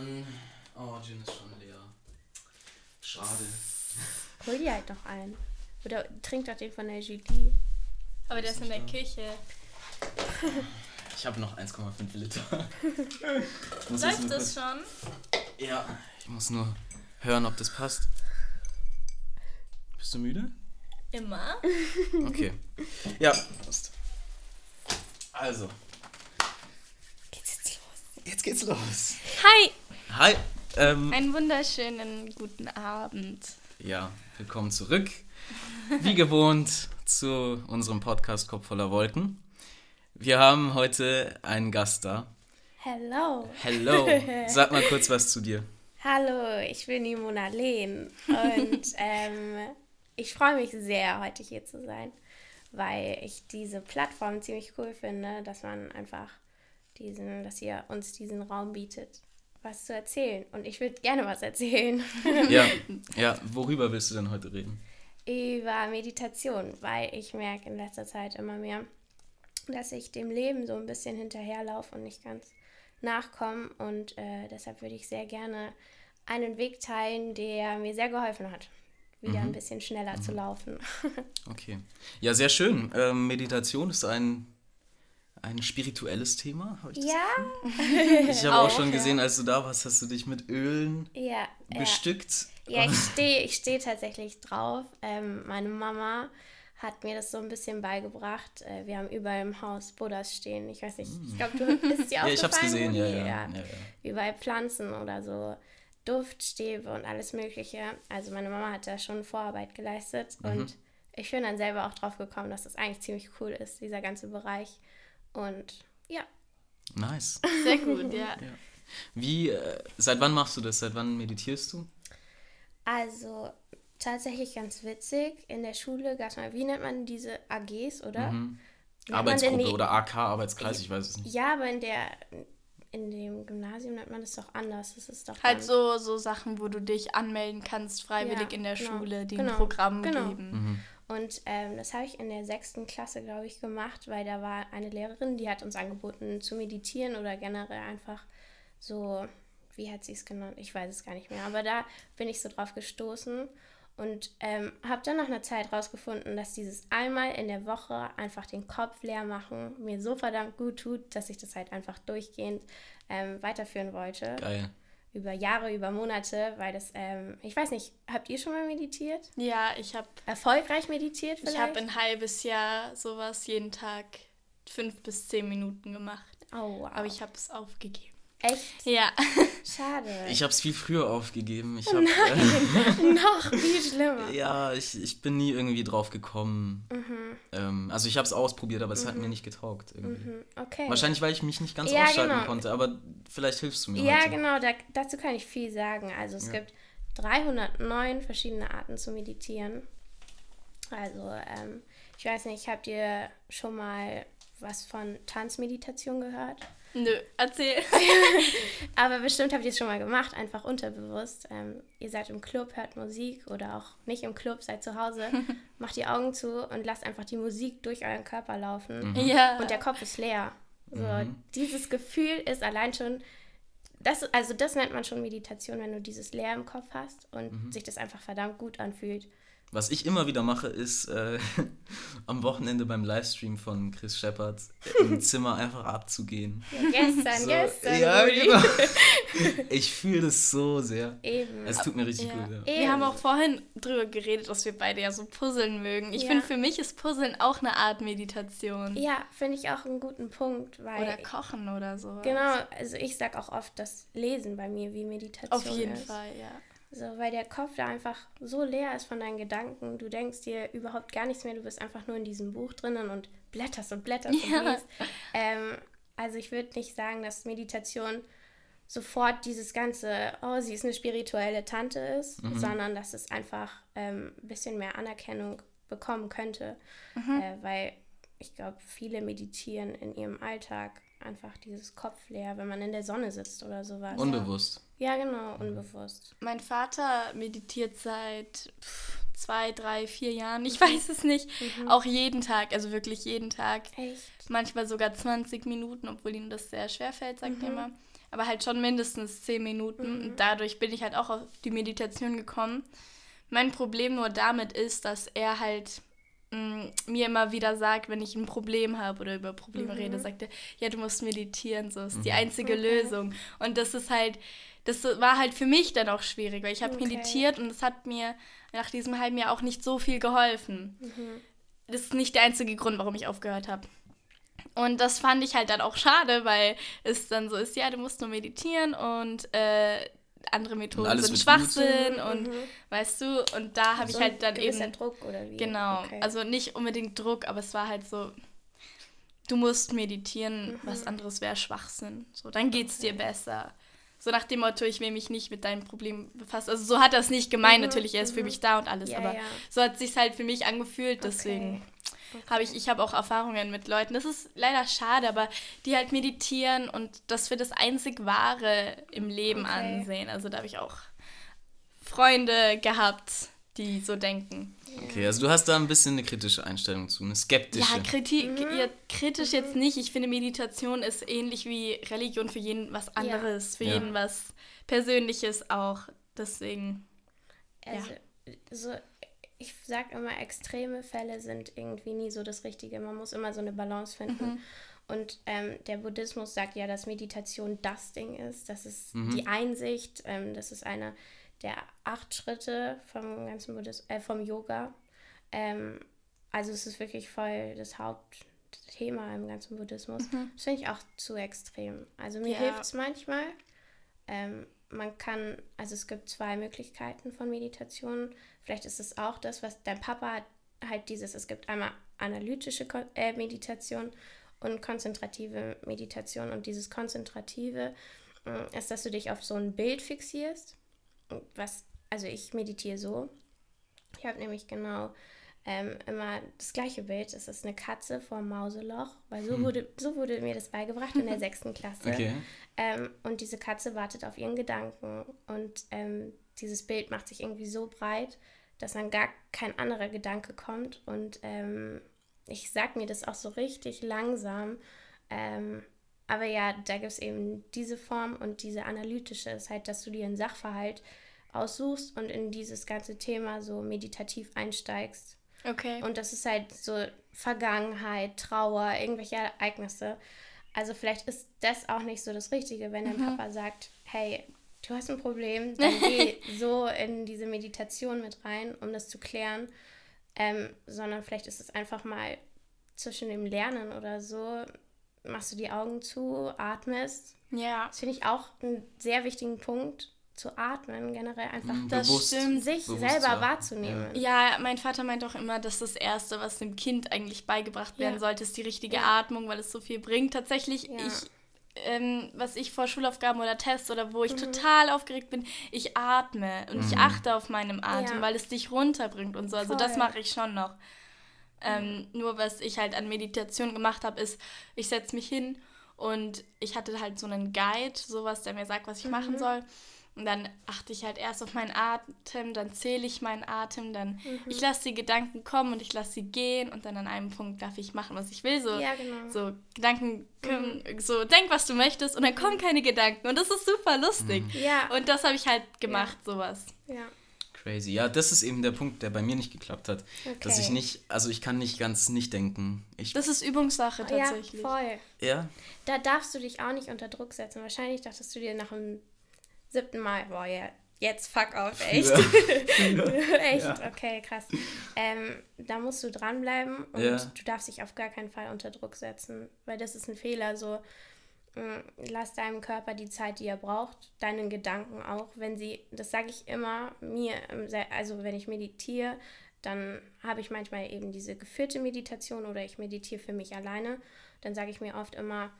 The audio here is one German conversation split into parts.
Mann. Oh, Gin ist schon leer. Schade. Hol dir halt noch einen. Oder trink doch den von der Julie. Aber der ist in der. Küche. Ich habe noch 1,5 Liter. Läuft das schon? Ja, ich muss nur hören, ob das passt. Bist du müde? Immer. Okay. Ja, passt. Also, Geht's jetzt los? jetzt geht's los. Hi! Hi. Ähm, Einen wunderschönen guten Abend. ja, willkommen zurück. Wie gewohnt zu unserem Podcast Kopf voller Wolken. Wir haben heute einen Gast da. Hello. Hello. Sag mal kurz was zu dir. Hallo, ich bin die Mona Lehn und ähm, ich freue mich sehr, heute hier zu sein, weil ich diese Plattform ziemlich cool finde, dass man einfach diesen, dass ihr uns diesen Raum bietet, was zu erzählen. Und ich würde gerne was erzählen Ja, ja, worüber willst du denn heute reden? über Meditation, weil ich merke in letzter Zeit immer mehr, dass ich dem Leben so ein bisschen hinterherlaufe und nicht ganz nachkomme. Und äh, deshalb würde ich sehr gerne einen Weg teilen, der mir sehr geholfen hat, wieder ein bisschen schneller zu laufen. Okay. Ja, sehr schön. Ähm, Meditation ist ein, ein spirituelles Thema. hab ich das ja, Ich habe auch, Auch, schon ja. gesehen, als du da warst, hast du dich mit Ölen ja, ja. bestückt. Ja, ich stehe ich steh tatsächlich drauf. Ähm, meine Mama hat mir das so ein bisschen beigebracht. Äh, wir haben überall im Haus Buddhas stehen. Ich weiß nicht, ich glaube, du ist dir Ja, ich hab's aufgefallen, gesehen, ja, Rudi? ja. ja, ja. überall Pflanzen oder so Duftstäbe und alles Mögliche. Also meine Mama hat da schon Vorarbeit geleistet Mhm. und ich bin dann selber auch drauf gekommen, dass das eigentlich ziemlich cool ist, dieser ganze Bereich. Und ja, Nice. Sehr gut, ja. Wie, äh, seit wann machst du das? Seit wann meditierst du? also tatsächlich ganz witzig. In der Schule gab es mal, wie nennt man diese AGs, oder? Denn Arbeitsgruppe die- oder AK-Arbeitskreis, ich weiß es nicht. Ja, aber in der in dem Gymnasium nennt man das doch anders. Das ist doch Halt so, so Sachen, wo du dich anmelden kannst, freiwillig Ja, in der genau, Schule, die genau, ein Programm genau. geben. Und ähm, das habe ich in der sechsten Klasse, glaube ich, gemacht, weil da war eine Lehrerin, die hat uns angeboten zu meditieren oder generell einfach so, wie hat sie es genannt? Ich weiß es gar nicht mehr. Aber da bin ich so drauf gestoßen und ähm, habe dann nach einer Zeit rausgefunden, dass dieses einmal in der Woche einfach den Kopf leer machen mir so verdammt gut tut, dass ich das halt einfach durchgehend ähm, weiterführen wollte. Geil. Über Jahre, über Monate, weil das, ähm, ich weiß nicht, habt ihr schon mal meditiert? Ja, ich habe Erfolgreich meditiert vielleicht? ich hab ein halbes Jahr sowas jeden Tag fünf bis zehn Minuten gemacht. Oh, wow. Aber ich habe es aufgegeben. Echt Ja. schade. Ich habe es viel früher aufgegeben. Ich hab, Noch viel schlimmer. ja, ich, ich bin nie irgendwie drauf gekommen. Mhm. Ähm, also ich habe es ausprobiert, aber es hat mir nicht getaugt. Irgendwie. Hm, Okay. Wahrscheinlich, weil ich mich nicht ganz Ja, ausschalten genau. konnte, aber vielleicht hilfst du mir Ja, heute. genau, da, dazu kann ich viel sagen. Also es Ja. gibt 309 verschiedene Arten zu meditieren. Also, ähm, ich weiß nicht, habt ihr schon mal was von Tanzmeditation gehört? Nö, erzähl. Aber bestimmt habt ihr es schon mal gemacht, einfach unterbewusst. Ähm, ihr seid im Club, hört Musik oder auch nicht im Club, seid zu Hause, macht die Augen zu und lasst einfach die Musik durch euren Körper laufen. Ja. Und der Kopf ist leer. So, Mhm. Dieses Gefühl ist allein schon, das, also das nennt man schon Meditation, wenn du dieses Leer im Kopf hast und Mhm. sich das einfach verdammt gut anfühlt. Was ich immer wieder mache, ist äh, am Wochenende beim Livestream von Chris Shepard im Zimmer einfach abzugehen. Ja, gestern, So, gestern. ja, genau. Ich fühle das so sehr. Eben. Es tut mir richtig Ja. gut. Ja. Wir haben auch vorhin drüber geredet, dass wir beide ja so puzzeln mögen. Ich Ja. finde, für mich ist Puzzeln auch eine Art Meditation. Ja, finde ich auch einen guten Punkt, weil. Oder kochen oder so. Genau, also ich sag auch oft, dass Lesen bei mir wie Meditation Auf jeden ist. Fall, ja. So, weil der Kopf da einfach so leer ist von deinen Gedanken. Du denkst dir überhaupt gar nichts mehr. Du bist einfach nur in diesem Buch drinnen und blätterst und blätterst Ja. und liest. Ähm, also ich würde nicht sagen, dass Meditation sofort dieses ganze, oh, sie ist eine spirituelle Tante ist, sondern dass es einfach ähm, ein bisschen mehr Anerkennung bekommen könnte. Äh, weil ich glaube, viele meditieren in ihrem Alltag einfach dieses Kopf leer, wenn man in der Sonne sitzt oder sowas. Unbewusst. Ja, genau, unbewusst. Mein Vater meditiert seit pff, zwei, drei, vier Jahren. Ich weiß es nicht. Auch jeden Tag, also wirklich jeden Tag. Echt? Manchmal sogar 20 Minuten, obwohl ihm das sehr schwer fällt, sagt er immer. aber halt schon mindestens zehn Minuten. Mhm. Und dadurch bin ich halt auch auf die Meditation gekommen. Mein Problem nur damit ist, dass er halt mh, mir immer wieder sagt, wenn ich ein Problem habe oder über Probleme Mhm. rede, sagt er, ja, du musst meditieren, so ist Mhm. die einzige Okay. Lösung. Und das ist halt, das war halt für mich dann auch schwierig, weil ich habe Okay. meditiert und es hat mir nach diesem halben Jahr auch nicht so viel geholfen. Mhm. Das ist nicht der einzige Grund, warum ich aufgehört habe. Und das fand ich halt dann auch schade, weil es dann so ist, ja, du musst nur meditieren und äh, andere Methoden alles sind Schwachsinn Mhm, und mhm. weißt du, und da habe ich So ein halt dann eben Druck oder wie? Genau, Okay. also nicht unbedingt Druck, aber es war halt so, du musst meditieren, Mhm. was anderes wäre Schwachsinn. So, dann geht's dir besser. So nach dem Motto, ich will mich nicht mit deinen Problemen befassen. Also so hat er es nicht gemeint, Mhm, natürlich, er ist für mhm. mich da und alles, Ja, aber ja. so hat es sich halt für mich angefühlt, deswegen habe ich, ich habe auch Erfahrungen mit Leuten, das ist leider schade, aber die halt meditieren und das für das einzig Wahre im Leben Okay. ansehen. Also da habe ich auch Freunde gehabt, die so denken. Okay, also du hast da ein bisschen eine kritische Einstellung zu, eine skeptische. Ja, kriti ja, kritisch jetzt nicht. Ich finde, Meditation ist ähnlich wie Religion für jeden was anderes, für Ja. jeden was Persönliches auch. Deswegen. Also, so, ich sag immer, extreme Fälle sind irgendwie nie so das Richtige. Man muss immer so eine Balance finden. Und ähm, der Buddhismus sagt ja, dass Meditation das Ding ist. Das ist die Einsicht. Ähm, das ist einer der acht Schritte vom ganzen Buddhis äh, vom Yoga. Ähm, also es ist wirklich voll das Hauptthema im ganzen Buddhismus. Das finde ich auch zu extrem. Also mir Ja. hilft es manchmal. Ähm, man kann, also es gibt zwei Möglichkeiten von Meditation. Vielleicht ist es auch das, was dein Papa hat, halt dieses, es gibt einmal analytische Ko äh, Meditation und konzentrative Meditation. Und dieses konzentrative äh, ist, dass du dich auf so ein Bild fixierst. Was, also ich meditiere so. Ich habe nämlich genau ähm, immer das gleiche Bild. Es ist eine Katze vor dem Mauseloch, weil so, wurde, so wurde mir das beigebracht in der sechsten Klasse. Okay. Ähm, und diese Katze wartet auf ihren Gedanken. Und ähm, dieses Bild macht sich irgendwie so breit, dass dann gar kein anderer Gedanke kommt. Und ähm, ich sag mir das auch so richtig langsam. Ähm, aber ja, da gibt es eben diese Form und diese analytische ist halt, dass du dir einen Sachverhalt aussuchst und in dieses ganze Thema so meditativ einsteigst. Okay. Und das ist halt so Vergangenheit, Trauer, irgendwelche Ereignisse. Also vielleicht ist das auch nicht so das Richtige, wenn dein Papa sagt, hey, du hast ein Problem, dann geh so in diese Meditation mit rein, um das zu klären. Ähm, sondern vielleicht ist es einfach mal zwischen dem Lernen oder so, machst du die Augen zu, atmest. ja. Das finde ich auch einen sehr wichtigen Punkt, zu atmen, generell einfach Mhm, Das bewusst, stimmt. sich bewusst selber atmen. wahrzunehmen. Ja, mein Vater meint auch immer, dass das Erste, was dem Kind eigentlich beigebracht werden Ja. sollte, ist die richtige Ja. Atmung, weil es so viel bringt. Tatsächlich, Ja. ich, ähm, was ich vor Schulaufgaben oder Tests oder Mhm. wo ich total aufgeregt bin, ich atme und ich achte auf meinem Atem, Ja. weil es dich runterbringt und so. Also das Voll. mache ich schon noch. Ähm, Nur was ich halt an Meditation gemacht habe, ist, ich setze mich hin und ich hatte halt so einen Guide, sowas, der mir sagt, was ich Mhm. machen soll. Und dann achte ich halt erst auf meinen Atem, dann zähle ich meinen Atem, dann Mhm. ich lasse die Gedanken kommen und ich lasse sie gehen und dann an einem Punkt darf ich machen, was ich will. So, Ja, genau. so Gedanken, können, so denk, was du möchtest und dann kommen keine Gedanken und das ist super lustig. Ja, Und das habe ich halt gemacht, sowas. ja. Crazy. Ja, das ist eben der Punkt, der bei mir nicht geklappt hat. Dass Okay. ich nicht, also ich kann nicht ganz nicht denken. Ich, Das ist Übungssache tatsächlich. Ja, voll. ja, Da darfst du dich auch nicht unter Druck setzen. Wahrscheinlich dachtest du dir nach dem siebten Mal, boah, ja, jetzt fuck auf, echt. echt, Ja. okay, krass. Ähm, da musst du dranbleiben und Ja. du darfst dich auf gar keinen Fall unter Druck setzen, weil das ist ein Fehler. So, lass deinem Körper die Zeit, die er braucht, deinen Gedanken auch. Wenn sie, das sage ich immer mir, Se- also wenn ich meditiere, dann habe ich manchmal eben diese geführte Meditation oder ich meditiere für mich alleine. Dann sage ich mir oft immer,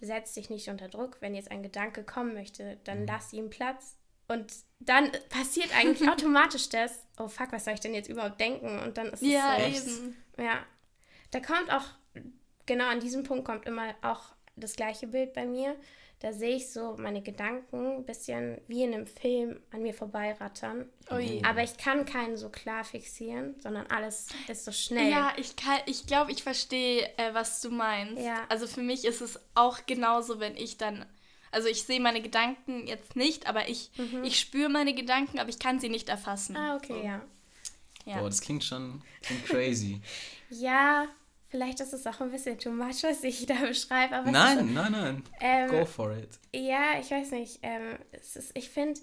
setz dich nicht unter Druck. Wenn jetzt ein Gedanke kommen möchte, dann lass ihm Platz. Und dann passiert eigentlich automatisch das, oh fuck, was soll ich denn jetzt überhaupt denken? Und dann ist es Ja, so. Eben. Ja. Da kommt auch, genau an diesem Punkt kommt immer auch das gleiche Bild bei mir. Da sehe ich so meine Gedanken ein bisschen wie in einem Film an mir vorbeirattern. Ui. Aber ich kann keinen so klar fixieren, sondern alles ist so schnell. Ja, ich kann, ich glaube, ich verstehe, äh, was du meinst. Ja. Also für mich ist es auch genauso, wenn ich dann, Also ich sehe meine Gedanken jetzt nicht, aber ich, Mhm. ich spüre meine Gedanken, aber ich kann sie nicht erfassen. Ah, okay, ja. Ja. Boah, das klingt schon klingt crazy. Ja, vielleicht ist es auch ein bisschen too much, was ich da beschreibe. Aber es ist nein, nein, nein. Ähm, Go for it. Ja, ich weiß nicht. Ähm, es ist, ich finde,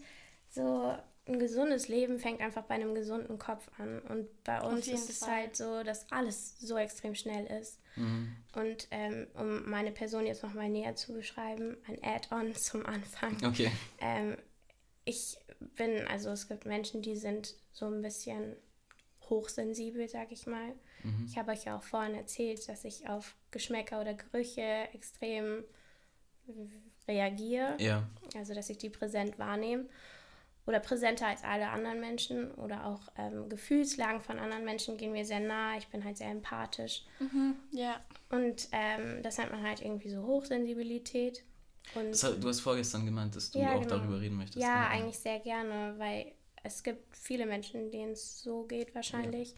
so ein gesundes Leben fängt einfach bei einem gesunden Kopf an. Und bei uns ist es Fall. halt so, dass alles so extrem schnell ist. Mhm. Und ähm, um meine Person jetzt nochmal näher zu beschreiben, ein Add-on zum Anfang. Okay. Ähm, ich bin, also es gibt Menschen, die sind so ein bisschen hochsensibel, sag ich mal. Mhm. Ich habe euch ja auch vorhin erzählt, dass ich auf Geschmäcker oder Gerüche extrem reagiere. Ja. Also, dass ich die präsent wahrnehme. Oder präsenter als alle anderen Menschen. Oder auch ähm, Gefühlslagen von anderen Menschen gehen mir sehr nah. Ich bin halt sehr empathisch. Mhm, ja. Und ähm, das nennt man halt irgendwie so Hochsensibilität. Und Das, du hast vorgestern gemeint, dass du Ja, auch genau. darüber reden möchtest. ja, ne? eigentlich sehr gerne, weil es gibt viele Menschen, denen es so geht wahrscheinlich.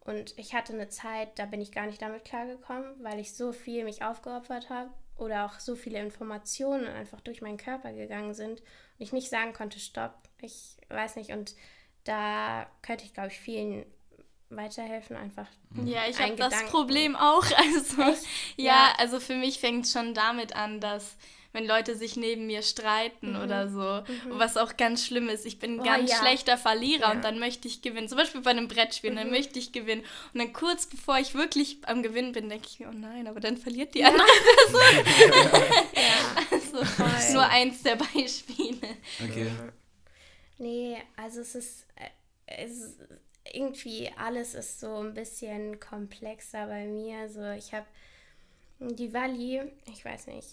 Und ich hatte eine Zeit, da bin ich gar nicht damit klargekommen, weil ich so viel mich aufgeopfert habe oder auch so viele Informationen einfach durch meinen Körper gegangen sind und ich nicht sagen konnte, stopp, ich weiß nicht. Und da könnte ich, glaube ich, vielen weiterhelfen, einfach. Ja, ich habe das Problem auch. Also, ja, Ja. also für mich fängt es schon damit an, dass wenn Leute sich neben mir streiten oder so, was auch ganz schlimm ist, ich bin ein Oh, ganz ja. schlechter Verlierer Ja. und dann möchte ich gewinnen. Zum Beispiel bei einem Brettspiel, dann möchte ich gewinnen. Und dann kurz bevor ich wirklich am Gewinnen bin, denke ich mir, oh nein, aber dann verliert die andere Ja. Also, Voll. nur eins der Beispiele. Okay. Nee, also es ist, äh, es ist irgendwie alles ist so ein bisschen komplexer bei mir. So, ich habe die Wally, ich weiß nicht,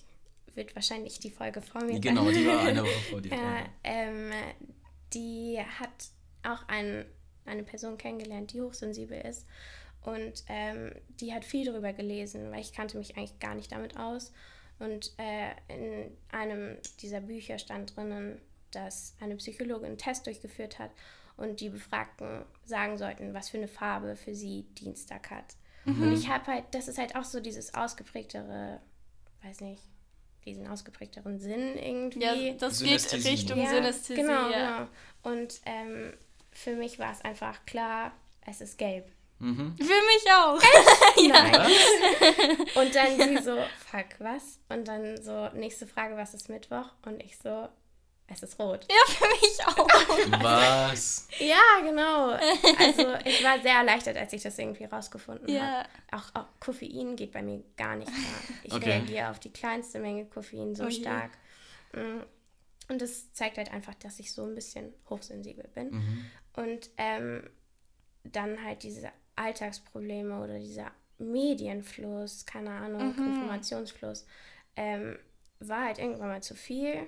wird wahrscheinlich die Folge vor mir Genau, sein. die war eine Woche vor dir. Ja, ähm, die hat auch ein, eine Person kennengelernt, die hochsensibel ist. Und ähm, die hat viel darüber gelesen, weil ich kannte mich eigentlich gar nicht damit aus. Und äh, in einem dieser Bücher stand drinnen, dass eine Psychologin einen Test durchgeführt hat und die Befragten sagen sollten, was für eine Farbe für sie Dienstag hat. Und ich habe halt, das ist halt auch so dieses ausgeprägtere, weiß nicht, diesen ausgeprägteren Sinn irgendwie. Ja, das geht. Richtung Ja, Synästhesie. Genau, ja. genau. Und ähm, für mich war es einfach klar, es ist gelb. Mhm. Für mich auch. Nein. Und dann sie so, fuck, was? Und dann so, nächste Frage, was ist Mittwoch? Und ich so, es ist rot. Ja, für mich auch. Was? Ja, genau. Also ich war sehr erleichtert, als ich das irgendwie rausgefunden Ja. habe. Auch, auch Koffein geht bei mir gar nicht klar. Ich Okay. reagiere auf die kleinste Menge Koffein so Oh stark. Mm. Und das zeigt halt einfach, dass ich so ein bisschen hochsensibel bin. Mhm. Und ähm, dann halt diese Alltagsprobleme oder dieser Medienfluss, keine Ahnung, Informationsfluss, ähm, war halt irgendwann mal zu viel.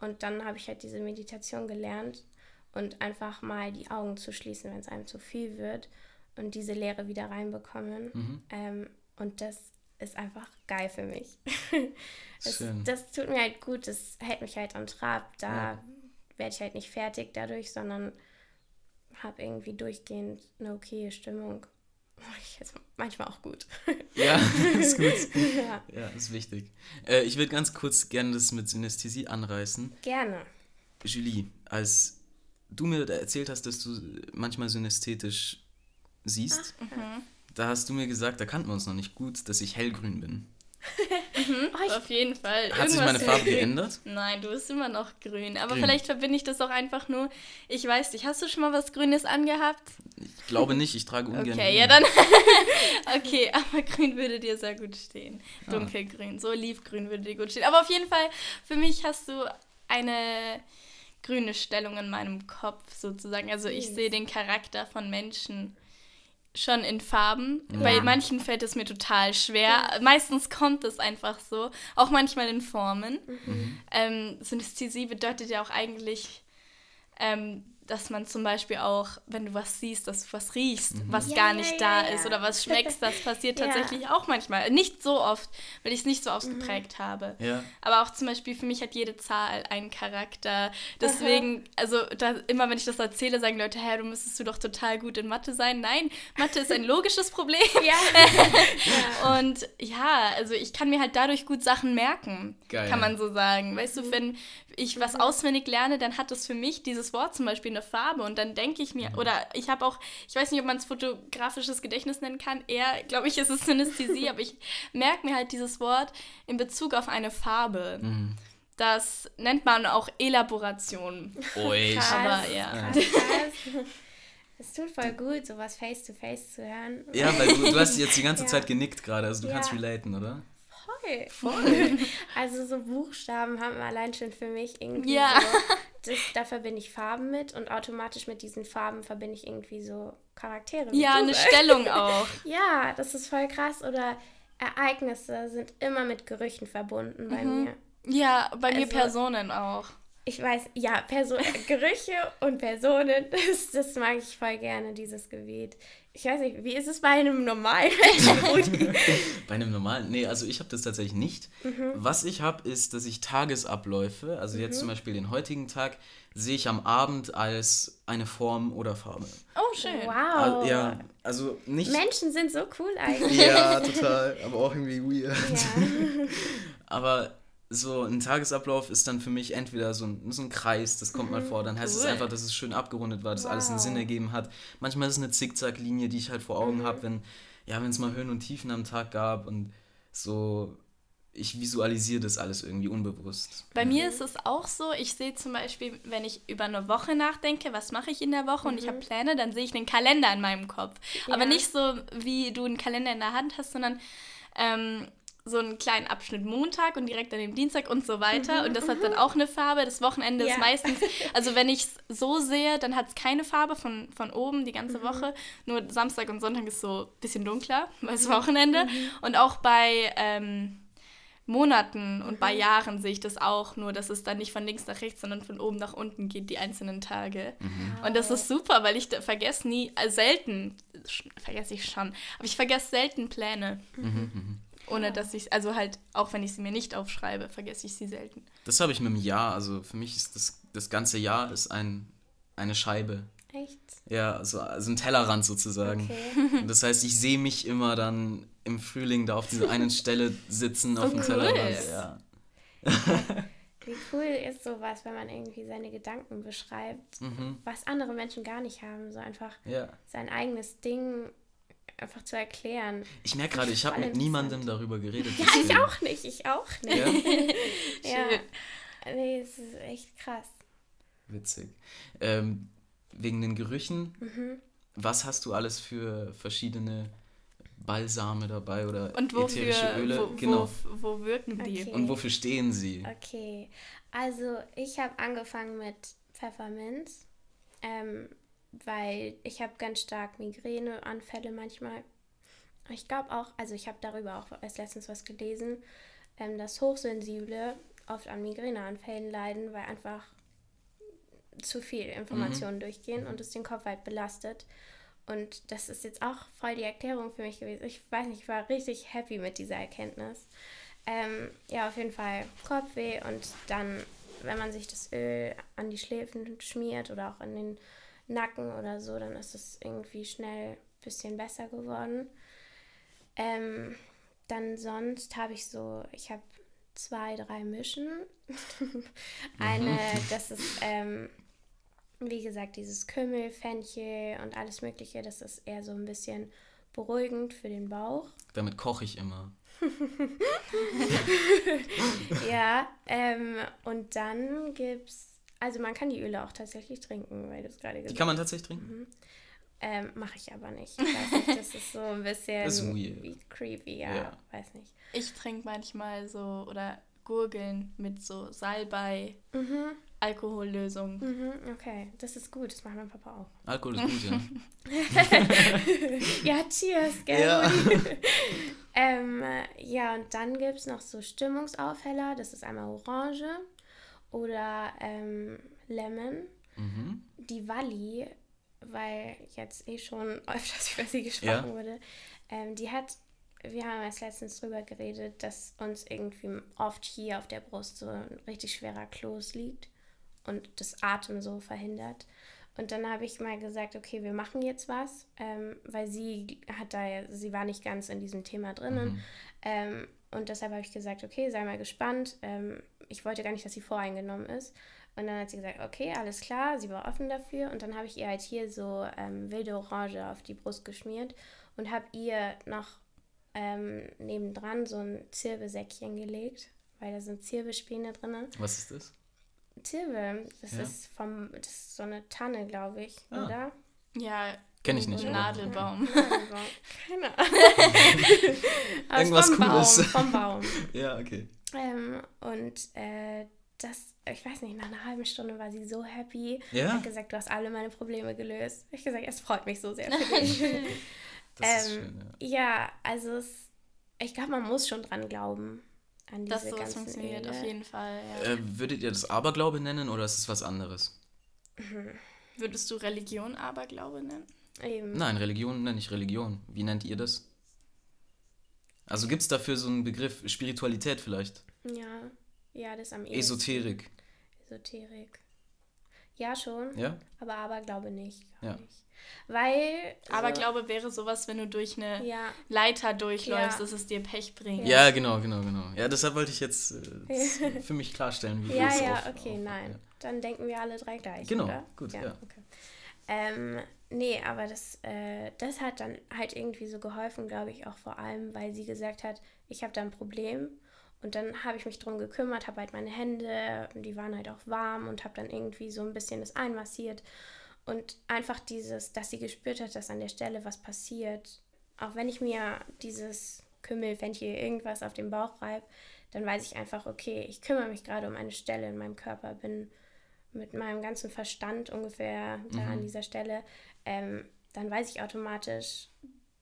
Und dann habe ich halt diese Meditation gelernt und einfach mal die Augen zu schließen, wenn es einem zu viel wird und diese Leere wieder reinbekommen. Mhm. Ähm, und das ist einfach geil für mich. das, das tut mir halt gut, das hält mich halt am Trab. Da Ja. werde ich halt nicht fertig dadurch, sondern habe irgendwie durchgehend eine okaye Stimmung. Manchmal auch gut. Ja, ist gut. ja, Ja, ist wichtig. Äh, ich würde ganz kurz gerne das mit Synästhesie anreißen. gerne. Julie, als du mir erzählt hast, dass du manchmal synästhetisch siehst, da hast du mir gesagt, da kannten wir uns noch nicht gut, dass ich hellgrün bin. Oh, ich, Auf jeden Fall. Hat sich Irgendwas meine Farbe geändert? Nein, du bist immer noch grün. Aber Grün. vielleicht verbinde ich das auch einfach nur. Ich weiß nicht, hast du schon mal was Grünes angehabt? Ich glaube nicht, ich trage ungern Okay, grün. ja dann. okay, aber grün würde dir sehr gut stehen. Ah. Dunkelgrün, so olivgrün würde dir gut stehen. Aber auf jeden Fall, für mich hast du eine grüne Stellung in meinem Kopf sozusagen. Also ich sehe den Charakter von Menschen schon in Farben. Ja. Bei manchen fällt es mir total schwer. Meistens kommt es einfach so. Auch manchmal in Formen. Mhm. Ähm, Synästhesie bedeutet ja auch eigentlich, ähm, dass man zum Beispiel auch, wenn du was siehst, dass du was riechst, mhm. was ja, gar nicht ja, da ja, ist oder was schmeckst, das passiert tatsächlich auch manchmal. Nicht so oft, weil ich es nicht so ausgeprägt mhm. habe. Aber auch zum Beispiel für mich hat jede Zahl einen Charakter. Deswegen, Aha. also da, immer wenn ich das erzähle, sagen Leute, hä, du müsstest du doch total gut in Mathe sein. Nein, Mathe ist ein logisches Problem. Und ja, also ich kann mir halt dadurch gut Sachen merken, Geil. kann man so sagen. Weißt du, mhm. wenn ich was mhm. auswendig lerne, dann hat das für mich dieses Wort zum Beispiel eine Farbe und dann denke ich mir, mhm. oder ich habe auch, ich weiß nicht, ob man es fotografisches Gedächtnis nennen kann, eher, glaube ich, ist es Synästhesie, aber ich merke mir halt dieses Wort in Bezug auf eine Farbe. Mhm. Das nennt man auch Elaboration. Ui. Krass, aber ja. Es tut voll gut, sowas face to face zu hören. Ja, weil du, du hast jetzt die ganze ja. Zeit genickt gerade, also du ja. kannst relaten, oder? Voll. Voll. Also so Buchstaben haben allein schon für mich irgendwie ja. so, das, da verbinde ich Farben mit und automatisch mit diesen Farben verbinde ich irgendwie so Charaktere. Ja, eine Stellung auch. ja, das ist voll krass. Oder Ereignisse sind immer mit Gerüchen verbunden bei mhm. mir. Ja, bei also, mir Personen auch ich weiß, ja, Person Gerüche und Personen, das, das mag ich voll gerne, dieses Gebiet. Ich weiß nicht, wie ist es bei einem normalen Menschen, Bei einem normalen? Nee, also ich habe das tatsächlich nicht. Mhm. Was ich habe, ist, dass ich Tagesabläufe, also mhm. jetzt zum Beispiel den heutigen Tag, sehe ich am Abend als eine Form oder Farbe. Oh, schön. Wow. Also, ja, also nicht... Menschen sind so cool eigentlich. ja, total, aber auch irgendwie weird. Ja. aber so ein Tagesablauf ist dann für mich entweder so ein, so ein Kreis, das kommt mhm, mal vor, dann heißt cool. es einfach, dass es schön abgerundet war, dass wow. alles einen Sinn ergeben hat. Manchmal ist es eine Zickzacklinie, die ich halt vor Augen mhm. habe, wenn ja, wenn es mal Höhen und Tiefen am Tag gab und so ich visualisiere das alles irgendwie unbewusst. Bei mhm. mir ist es auch so, ich sehe zum Beispiel, wenn ich über eine Woche nachdenke, was mache ich in der Woche mhm. und ich habe mhm. Pläne, dann sehe ich einen Kalender in meinem Kopf. Ja. Aber nicht so, wie du einen Kalender in der Hand hast, sondern ähm, so einen kleinen Abschnitt Montag und direkt an dem Dienstag und so weiter. und das hat dann auch eine Farbe. Das Wochenende ja. ist meistens, also wenn ich es so sehe, dann hat es keine Farbe von, von oben die ganze mhm. Woche. Nur Samstag und Sonntag ist so ein bisschen dunkler, weil es Wochenende. Mhm. Und auch bei ähm, Monaten und bei Jahren sehe ich das auch, nur dass es dann nicht von links nach rechts, sondern von oben nach unten geht, die einzelnen Tage. Mhm. Und das ist super, weil ich vergesse nie, also selten, vergesse ich schon, aber ich vergesse selten Pläne. Ohne dass ich, also halt, auch wenn ich sie mir nicht aufschreibe, vergesse ich sie selten. Das habe ich mit dem Jahr. Also für mich ist das, das ganze Jahr ist ein, eine Scheibe. Echt? Ja, also, also ein Tellerrand sozusagen. Okay. das heißt, ich sehe mich immer dann im Frühling da auf dieser einen Stelle sitzen oh, auf dem cool. Tellerrand. Ja. Wie cool ist sowas, wenn man irgendwie seine Gedanken beschreibt, mhm. was andere Menschen gar nicht haben. So einfach ja. sein eigenes Ding einfach zu erklären. Ich merke gerade, ich habe mit niemandem darüber geredet. Ja, ich auch nicht, ich auch nicht. Ja? ja. Nee, es ist echt krass. Witzig. Ähm, wegen den Gerüchen, mhm. was hast du alles für verschiedene Balsame dabei oder Und wofür, ätherische Öle? Wo, genau. wo, wo wirken die? Okay. Und wofür stehen sie? Okay, also ich habe angefangen mit Pfefferminz. Ähm, weil ich habe ganz stark Migräneanfälle manchmal. Ich glaube auch, also ich habe darüber auch erst letztens was gelesen, ähm, dass Hochsensible oft an Migräneanfällen leiden, weil einfach zu viel Informationen mhm. durchgehen und es den Kopf halt belastet. Und das ist jetzt auch voll die Erklärung für mich gewesen. Ich weiß nicht, ich war richtig happy mit dieser Erkenntnis. Ähm, ja, auf jeden Fall Kopfweh und dann, wenn man sich das Öl an die Schläfen schmiert oder auch an den Nacken oder so, dann ist es irgendwie schnell ein bisschen besser geworden. Ähm, dann sonst habe ich so, ich habe zwei, drei Mischen. Eine, mhm. das ist, ähm, wie gesagt, dieses Kümmel, Fenchel und alles Mögliche, das ist eher so ein bisschen beruhigend für den Bauch. Damit koche ich immer. ja, ähm, und dann gibt es also man kann die Öle auch tatsächlich trinken, weil du es gerade gesagt hast. Die kann man tatsächlich trinken? Mhm. Ähm, Mache ich aber nicht. Ich weiß nicht, das ist so ein bisschen wie creepy, ja, ja. Weiß nicht. Ich trinke manchmal so oder Gurgeln mit so Salbei, mhm. Alkohollösung. Mhm, okay, das ist gut, das macht mein Papa auch. Alkohol ist gut, ja. ja, cheers, gell? Ja. ähm, ja, und dann gibt es noch so Stimmungsaufheller, das ist einmal Orange oder ähm, Lemon. mhm. die Wally, weil jetzt eh schon öfters über sie gesprochen ja. wurde, ähm, die hat, wir haben erst letztens drüber geredet, dass uns irgendwie oft hier auf der Brust so ein richtig schwerer Kloß liegt und das Atem so verhindert. Und dann habe ich mal gesagt, okay, wir machen jetzt was, ähm, weil sie hat da, sie war nicht ganz in diesem Thema drinnen. Mhm. Ähm, und deshalb habe ich gesagt, okay, sei mal gespannt. Ähm, ich wollte gar nicht, dass sie voreingenommen ist. Und dann hat sie gesagt, okay, alles klar, sie war offen dafür. Und dann habe ich ihr halt hier so ähm, wilde Orange auf die Brust geschmiert und habe ihr noch ähm, nebendran so ein Zirbesäckchen gelegt, weil da sind Zirbelspäne drin. Was ist das? Zirbe. Das ja. ist vom, das ist so eine Tanne, glaube ich, ah. oder? Ja, Kenne ich nicht. Nadelbaum. Nadelbaum. Keine Ahnung. Irgendwas vom Cooles. Baum, vom Baum. ja, okay. Ähm, und äh, das, ich weiß nicht, nach einer halben Stunde war sie so happy. Ja. Hat gesagt, du hast alle meine Probleme gelöst. Ich habe gesagt, es freut mich so sehr für dich. das ist ähm, schön, ja. ja, also es, ich glaube, man muss schon dran glauben an diese Dass sowas funktioniert, Ehe. auf jeden Fall. Ja. Äh, würdet ihr das Aberglaube nennen oder ist es was anderes? Mhm. Würdest du Religion Aberglaube nennen? Eben. Nein, Religion nenne ich Religion. Wie nennt ihr das? Also gibt es dafür so einen Begriff Spiritualität vielleicht? Ja, ja, das ist am ehesten. Esoterik. Esoterik. Ja, schon. Ja? Aber Aberglaube nicht. Ja. Nicht. Weil. Aberglaube so, wäre sowas, wenn du durch eine ja. Leiter durchläufst, ja. dass es dir Pech bringt. Ja. ja, genau, genau, genau. Ja, deshalb wollte ich jetzt äh, für mich klarstellen, wie Ja, ja, auf, okay, auf, nein. Ja. Dann denken wir alle drei gleich. Genau, oder? gut, ja. Okay. Ähm, nee, aber das, äh, das hat dann halt irgendwie so geholfen, glaube ich, auch vor allem, weil sie gesagt hat, ich habe da ein Problem. Und dann habe ich mich darum gekümmert, habe halt meine Hände, die waren halt auch warm und habe dann irgendwie so ein bisschen das einmassiert. Und einfach dieses, dass sie gespürt hat, dass an der Stelle was passiert, auch wenn ich mir dieses Kümmel, wenn hier irgendwas auf dem Bauch reibe, dann weiß ich einfach, okay, ich kümmere mich gerade um eine Stelle in meinem Körper, bin mit meinem ganzen Verstand ungefähr da mhm. an dieser Stelle, ähm, dann weiß ich automatisch,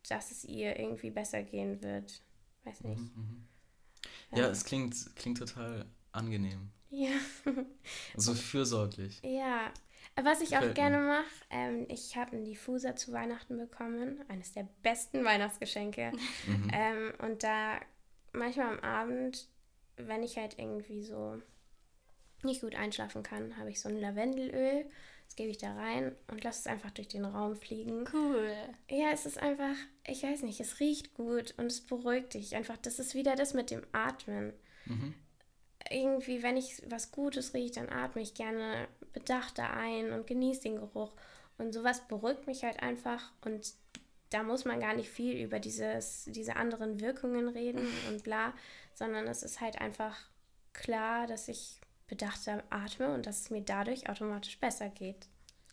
dass es ihr irgendwie besser gehen wird. Weiß nicht. Mhm, mhm. ja, ja, es klingt, klingt total angenehm. Ja. so fürsorglich. Ja, was ich auch gerne mache, ähm, ich habe einen Diffuser zu Weihnachten bekommen, eines der besten Weihnachtsgeschenke. Mhm. Ähm, und da manchmal am Abend, wenn ich halt irgendwie so nicht gut einschlafen kann, habe ich so ein Lavendelöl. Das gebe ich da rein und lasse es einfach durch den Raum fliegen. Cool. Ja, es ist einfach, ich weiß nicht, es riecht gut und es beruhigt dich. Einfach, das ist wieder das mit dem Atmen. Mhm irgendwie, wenn ich was Gutes rieche, dann atme ich gerne bedachter ein und genieße den Geruch. Und sowas beruhigt mich halt einfach. Und da muss man gar nicht viel über dieses, diese anderen Wirkungen reden und bla, sondern es ist halt einfach klar, dass ich bedachter atme und dass es mir dadurch automatisch besser geht.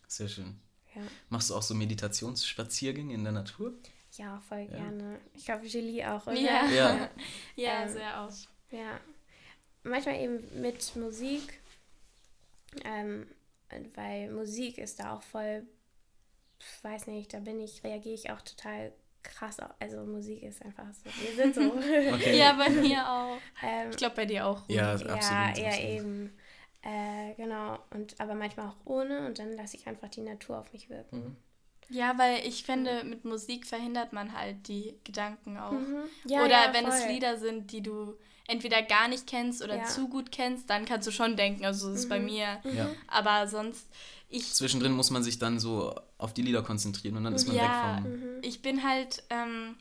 Sehr schön. Ja. Machst du auch so Meditationsspaziergänge in der Natur? Ja, voll ja. gerne. Ich glaube, Julie auch, oder? Ja, ja. ja ähm, sehr auch. Ja, manchmal eben mit Musik, ähm, weil Musik ist da auch voll, weiß nicht, da bin ich, reagiere ich auch total krass. Also Musik ist einfach so, wir sind so. Okay. ja, bei mir auch. Ähm, ich glaube bei dir auch. Ja, absolut. Ja, ja eben. Äh, genau, und aber manchmal auch ohne und dann lasse ich einfach die Natur auf mich wirken. Mhm. Ja, weil ich finde, mit Musik verhindert man halt die Gedanken auch. Mhm. Ja, oder ja, wenn es Lieder sind, die du entweder gar nicht kennst oder ja. zu gut kennst, dann kannst du schon denken, also das ist mhm. bei mir. Ja. Aber sonst, ich... Zwischendrin muss man sich dann so auf die Lieder konzentrieren und dann ist man ja, weg von... Mhm. Ich bin halt... Ähm,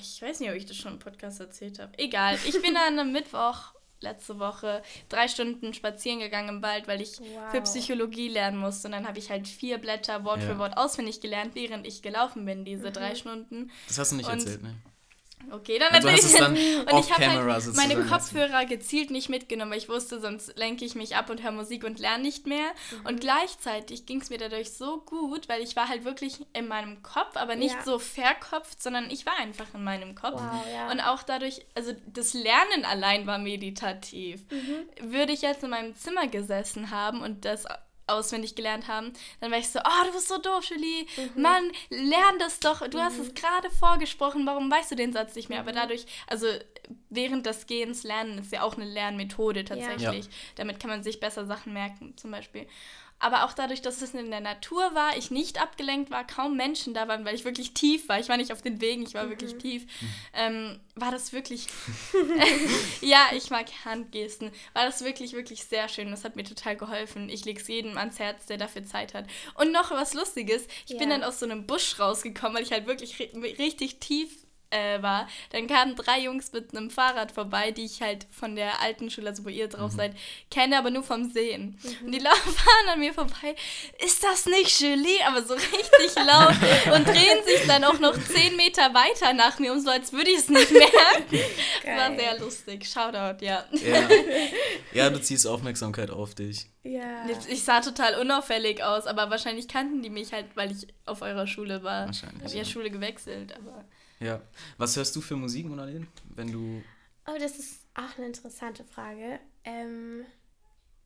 ich weiß nicht, ob ich das schon im Podcast erzählt habe. Egal. Ich bin an einem Mittwoch letzte Woche drei Stunden spazieren gegangen im Wald, weil ich wow. für Psychologie lernen musste. Und dann habe ich halt vier Blätter Wort ja. für Wort auswendig gelernt, während ich gelaufen bin, diese mhm. drei Stunden. Das hast du nicht und erzählt, ne? Okay, dann also erzähl ich dann Und ich habe halt meine Kopfhörer gezielt nicht mitgenommen, weil ich wusste, sonst lenke ich mich ab und höre Musik und lerne nicht mehr. Mhm. Und gleichzeitig ging es mir dadurch so gut, weil ich war halt wirklich in meinem Kopf, aber nicht ja. so verkopft, sondern ich war einfach in meinem Kopf. Wow, ja. Und auch dadurch, also das Lernen allein war meditativ. Mhm. Würde ich jetzt in meinem Zimmer gesessen haben und das auswendig gelernt haben, dann war ich so, oh, du bist so doof, Julie. Mhm. Mann, lern das doch. Du mhm. hast es gerade vorgesprochen, warum weißt du den Satz nicht mehr? Mhm. Aber dadurch, also während des Gehens lernen ist ja auch eine Lernmethode tatsächlich. Ja. Damit kann man sich besser Sachen merken, zum Beispiel. Aber auch dadurch, dass es in der Natur war, ich nicht abgelenkt war, kaum Menschen da waren, weil ich wirklich tief war. Ich war nicht auf den Wegen, ich war mhm. wirklich tief. Ähm, war das wirklich. ja, ich mag Handgesten. War das wirklich, wirklich sehr schön. Das hat mir total geholfen. Ich lege es jedem ans Herz, der dafür Zeit hat. Und noch was Lustiges: Ich ja. bin dann aus so einem Busch rausgekommen, weil ich halt wirklich richtig tief äh, war, dann kamen drei Jungs mit einem Fahrrad vorbei, die ich halt von der alten Schule, also wo ihr drauf mhm. seid, kenne, aber nur vom Sehen. Mhm. Und die fahren an mir vorbei. Ist das nicht Julie? Aber so richtig laut und drehen sich dann auch noch zehn Meter weiter nach mir, um so als würde ich es nicht merken. Das war sehr lustig. Shoutout, ja. ja. Ja, du ziehst Aufmerksamkeit auf dich. Ja. Ich sah total unauffällig aus, aber wahrscheinlich kannten die mich halt, weil ich auf eurer Schule war. Wahrscheinlich. Ich habe ja Schule gewechselt, aber. Ja. Was hörst du für Musik, Monalene, wenn du... Oh, das ist auch eine interessante Frage. Ähm,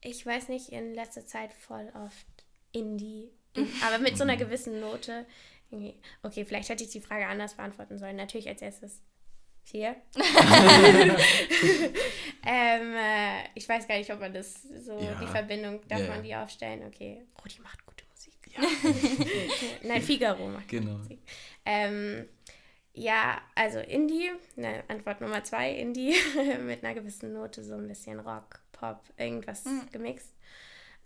ich weiß nicht, in letzter Zeit voll oft Indie, aber mit so einer gewissen Note. Okay, vielleicht hätte ich die Frage anders beantworten sollen. Natürlich als erstes hier. ähm, äh, ich weiß gar nicht, ob man das so, ja. die Verbindung, darf yeah. man die aufstellen? Okay, Rudi macht gute Musik. Ja. Nein, Figaro macht genau. gute Musik. Ähm, ja, also Indie, ne, Antwort Nummer zwei, Indie, mit einer gewissen Note, so ein bisschen Rock, Pop, irgendwas mhm. gemixt.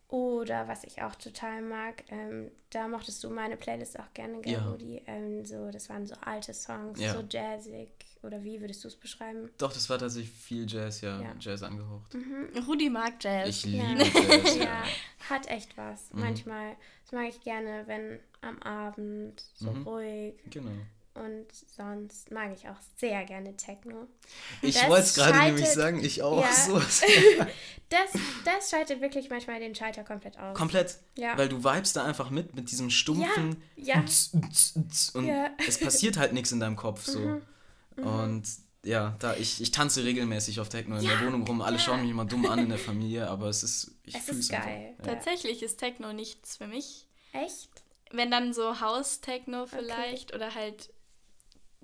Oder was ich auch total mag, ähm, da mochtest du meine Playlist auch gerne, gell, ja. Rudi? Ähm, so, das waren so alte Songs, ja. so jazzig. Oder wie würdest du es beschreiben? Doch, das war tatsächlich viel Jazz, ja, ja. Jazz angehaucht. Mhm. Rudi mag Jazz. Ich liebe Jazz, ja. Hat echt was. Mhm. Manchmal, das mag ich gerne, wenn am Abend so mhm. ruhig. Genau und sonst mag ich auch sehr gerne Techno. Ich wollte es gerade nämlich sagen, ich auch. Ja, so. das, das schaltet wirklich manchmal den Schalter komplett aus. Komplett. Ja. Weil du vibest da einfach mit, mit diesem stumpfen ja. ja. und ja. es passiert halt nichts in deinem Kopf. So. Mhm. Mhm. Und ja, da ich, ich tanze regelmäßig auf Techno in der Wohnung rum. Alle schauen mich immer dumm an in der Familie, aber es ist. Ich es ist geil. Tatsächlich ist Techno nichts für mich. Echt? Wenn dann so House-Techno vielleicht okay. oder halt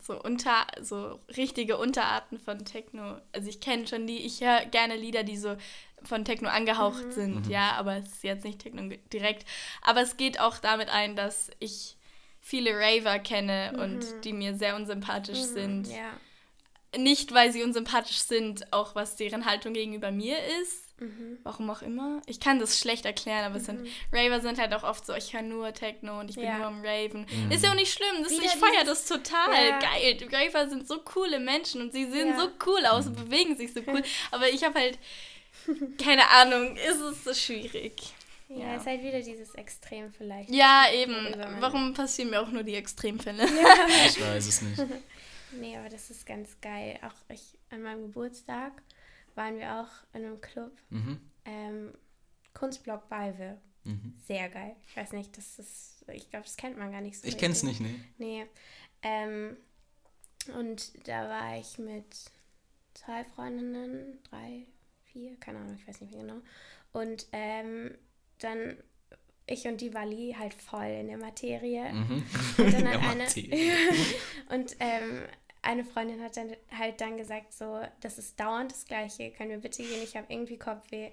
so unter so richtige Unterarten von Techno. Also ich kenne schon die, ich höre gerne Lieder, die so von Techno angehaucht mhm. sind, mhm. ja, aber es ist jetzt nicht Techno direkt. Aber es geht auch damit ein, dass ich viele Raver kenne mhm. und die mir sehr unsympathisch mhm. sind. Ja. Nicht, weil sie unsympathisch sind, auch was deren Haltung gegenüber mir ist, Mhm. Warum auch immer. Ich kann das schlecht erklären, aber mhm. sind, Raver sind halt auch oft so, ich höre nur Techno und ich bin ja. nur am Raven. Mhm. Ist ja auch nicht schlimm. Das, ich feiere das total ja. geil. Raver sind so coole Menschen und sie sehen ja. so cool aus und bewegen sich so cool. aber ich habe halt, keine Ahnung, ist es so schwierig. Ja, ja, ist halt wieder dieses Extrem vielleicht. Ja, eben. Warum passieren mir auch nur die Extremfälle? Ja. ich weiß es nicht. nee, aber das ist ganz geil. Auch ich an meinem Geburtstag waren wir auch in einem Club. Mhm. Ähm, Kunstblock Balve. Mhm. Sehr geil. Ich weiß nicht, das ist, ich glaube, das kennt man gar nicht so. Ich kenne es nicht, nee. Nee. Ähm, und da war ich mit zwei Freundinnen, drei, vier, keine Ahnung, ich weiß nicht mehr genau. Und ähm, dann ich und die Wally halt voll in der Materie. Mhm. Und dann hat eine. und ähm, eine Freundin hat dann halt dann gesagt, so, das ist dauernd das Gleiche, können wir bitte gehen, ich habe irgendwie Kopfweh.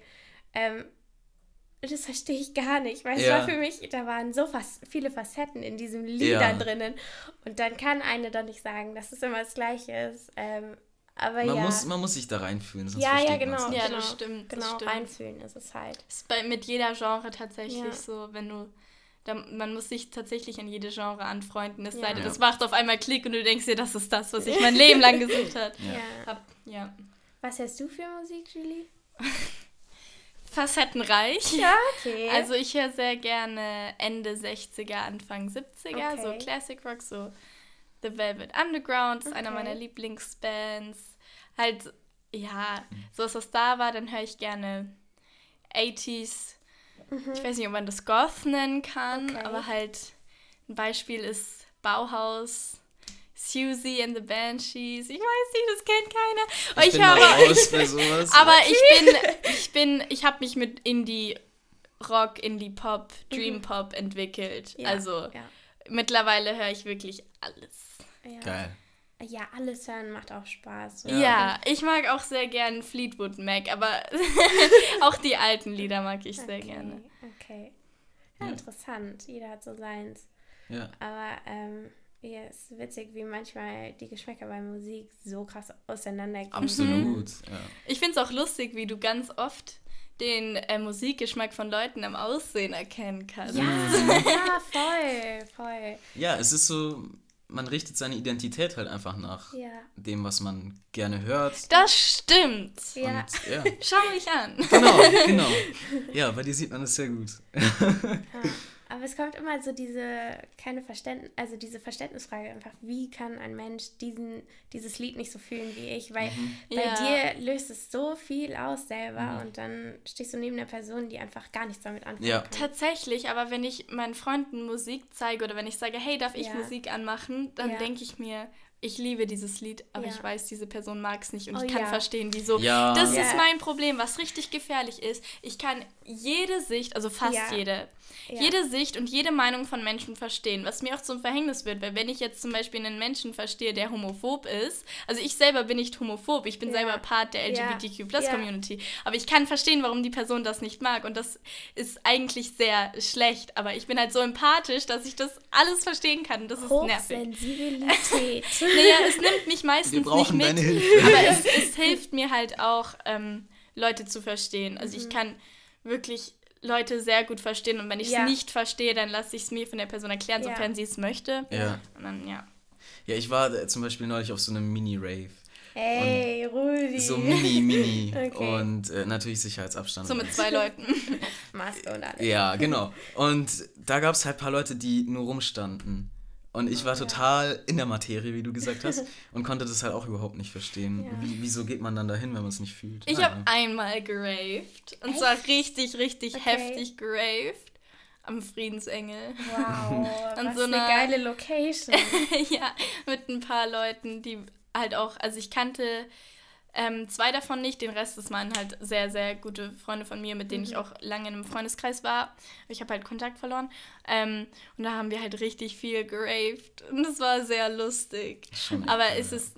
Ähm, das verstehe ich gar nicht, weil ja. es war für mich, da waren so fast viele Facetten in diesem Liedern ja. drinnen. Und dann kann eine doch nicht sagen, dass es immer das Gleiche ist. Ähm, aber man ja. Muss, man muss sich da reinfühlen, sonst ja, ja, genau, Ja, das stimmt. Genau, das stimmt. reinfühlen ist es halt. Das ist bei, mit jeder Genre tatsächlich ja. so, wenn du da, man muss sich tatsächlich an jede Genre anfreunden. Es ja. sei denn, das macht auf einmal Klick und du denkst dir, das ist das, was ich mein Leben lang gesucht habe. Ja. Hab, ja. Was hörst du für Musik, Julie? Facettenreich. Ja, okay. Also ich höre sehr gerne Ende 60er, Anfang 70er, okay. so Classic Rock, so The Velvet Underground ist okay. einer meiner Lieblingsbands. Halt, ja, so was das da war, dann höre ich gerne 80s Mhm. Ich weiß nicht, ob man das Goth nennen kann, okay. aber halt ein Beispiel ist Bauhaus. Susie and the Banshees. Ich weiß nicht, das kennt keiner. Ich, ich bin habe, raus bei sowas. aber okay. ich bin, ich bin, ich habe mich mit Indie Rock, Indie Pop, Dream mhm. Pop entwickelt. Ja, also ja. mittlerweile höre ich wirklich alles. Ja. Geil. Ja, alles hören macht auch Spaß. Ja, ja ich mag auch sehr gern Fleetwood Mac, aber auch die alten Lieder mag ich sehr okay, gerne. Okay. Ja, ja, interessant. Jeder hat so seins. Ja. Aber ähm, ja, es ist witzig, wie manchmal die Geschmäcker bei Musik so krass auseinandergehen. Absolut. Ja. Ich finde es auch lustig, wie du ganz oft den äh, Musikgeschmack von Leuten am Aussehen erkennen kannst. Ja, ja, voll, voll. Ja, es ist so, man richtet seine Identität halt einfach nach ja. dem, was man gerne hört. Das stimmt. Ja. Und, ja. Schau mich an. Genau, genau. Ja, bei dir sieht man es sehr gut. Ja. Aber es kommt immer so diese keine Verständnis, also diese Verständnisfrage einfach, wie kann ein Mensch diesen, dieses Lied nicht so fühlen wie ich? Weil mhm. bei ja. dir löst es so viel aus selber mhm. und dann stehst du neben einer Person, die einfach gar nichts damit anfangen ja. kann. Tatsächlich, aber wenn ich meinen Freunden Musik zeige oder wenn ich sage, hey, darf ich ja. Musik anmachen, dann ja. denke ich mir, ich liebe dieses Lied, aber ja. ich weiß, diese Person mag es nicht und oh, ich kann ja. verstehen, wieso. Ja. Das ist mein Problem, was richtig gefährlich ist. Ich kann jede Sicht, also fast jede, jede Sicht und jede Meinung von Menschen verstehen, was mir auch zum Verhängnis wird, weil wenn ich jetzt zum Beispiel einen Menschen verstehe, der homophob ist, also ich selber bin nicht homophob, ich bin selber Part der LGBTQ-Plus-Community, aber ich kann verstehen, warum die Person das nicht mag und das ist eigentlich sehr schlecht, aber ich bin halt so empathisch, dass ich das alles verstehen kann. Das ist nervig. Sensibilität. naja, es nimmt mich meistens nicht mit. Aber es, es, hilft mir halt auch, ähm, Leute zu verstehen. Also mhm. ich kann wirklich Leute sehr gut verstehen und wenn ich es ja. nicht verstehe, dann lasse ich es mir von der Person erklären, ja. sofern sie es möchte. Ja. Und dann, ja. Ja, ich war äh, zum Beispiel neulich auf so einem Mini-Rave. Hey, Rudi. So mini, mini. Okay. Und äh, natürlich Sicherheitsabstand. So mit zwei Leuten. Maske und alles. Ja, genau. Und da gab es halt ein paar Leute, die nur rumstanden. Und ich war total in der Materie, wie du gesagt hast, und konnte das halt auch überhaupt nicht verstehen. Ja. Wie, wieso geht man dann dahin, wenn man es nicht fühlt? Ich habe einmal geraved. Und Echt? zwar richtig, richtig okay. heftig geraved. Am Friedensengel. Wow, was so eine, eine geile Location. ja, mit ein paar Leuten, die halt auch, also ich kannte ähm, zwei davon nicht, den Rest, das waren halt sehr, sehr gute Freunde von mir, mit denen mhm. ich auch lange in einem Freundeskreis war. Ich habe halt Kontakt verloren. Ähm, und da haben wir halt richtig viel geraved. Und das war sehr lustig. Schon, Aber ja. es ist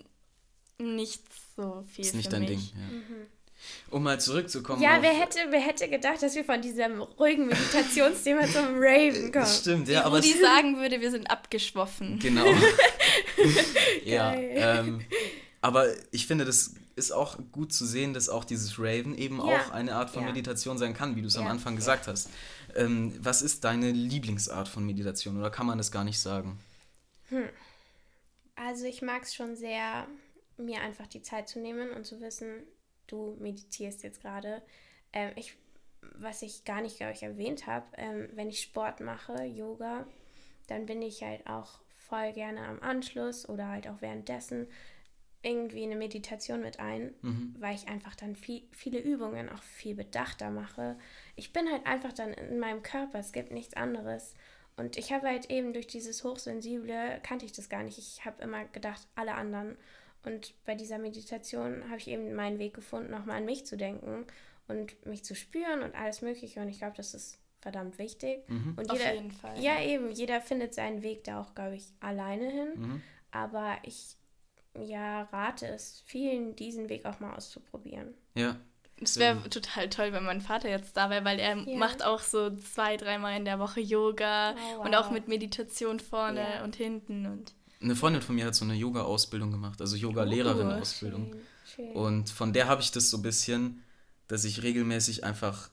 nicht so viel. Ist nicht dein mich. Ding, ja. Mhm. Um mal zurückzukommen. Ja, wer hätte, wer hätte gedacht, dass wir von diesem ruhigen Meditationsthema zum Raven kommen? Das stimmt, ja. Wie aber Rudi sagen würde, wir sind abgeschwoffen. Genau. ja. Ähm, aber ich finde, das ist auch gut zu sehen, dass auch dieses Raven eben ja. auch eine Art von ja. Meditation sein kann, wie du es ja. am Anfang gesagt hast. Ähm, was ist deine Lieblingsart von Meditation oder kann man das gar nicht sagen? Hm. Also ich mag es schon sehr, mir einfach die Zeit zu nehmen und zu wissen, du meditierst jetzt gerade. Ähm, ich, was ich gar nicht, glaube ich, erwähnt habe, ähm, wenn ich Sport mache, Yoga, dann bin ich halt auch voll gerne am Anschluss oder halt auch währenddessen irgendwie eine Meditation mit ein, mhm. weil ich einfach dann viel, viele Übungen auch viel bedachter mache. Ich bin halt einfach dann in meinem Körper, es gibt nichts anderes. Und ich habe halt eben durch dieses Hochsensible, kannte ich das gar nicht. Ich habe immer gedacht, alle anderen. Und bei dieser Meditation habe ich eben meinen Weg gefunden, nochmal an mich zu denken und mich zu spüren und alles Mögliche. Und ich glaube, das ist verdammt wichtig. Mhm. Und jeder, Auf jeden Fall. Ja, eben, jeder findet seinen Weg da auch, glaube ich, alleine hin. Mhm. Aber ich ja, rate es vielen, diesen Weg auch mal auszuprobieren. Ja. Es wäre total toll, wenn mein Vater jetzt da wäre, weil er ja. macht auch so zwei, dreimal in der Woche Yoga oh, wow. und auch mit Meditation vorne ja. und hinten und. Eine Freundin von mir hat so eine Yoga-Ausbildung gemacht, also Yoga-Lehrerin-Ausbildung. Oh, und von der habe ich das so ein bisschen, dass ich regelmäßig einfach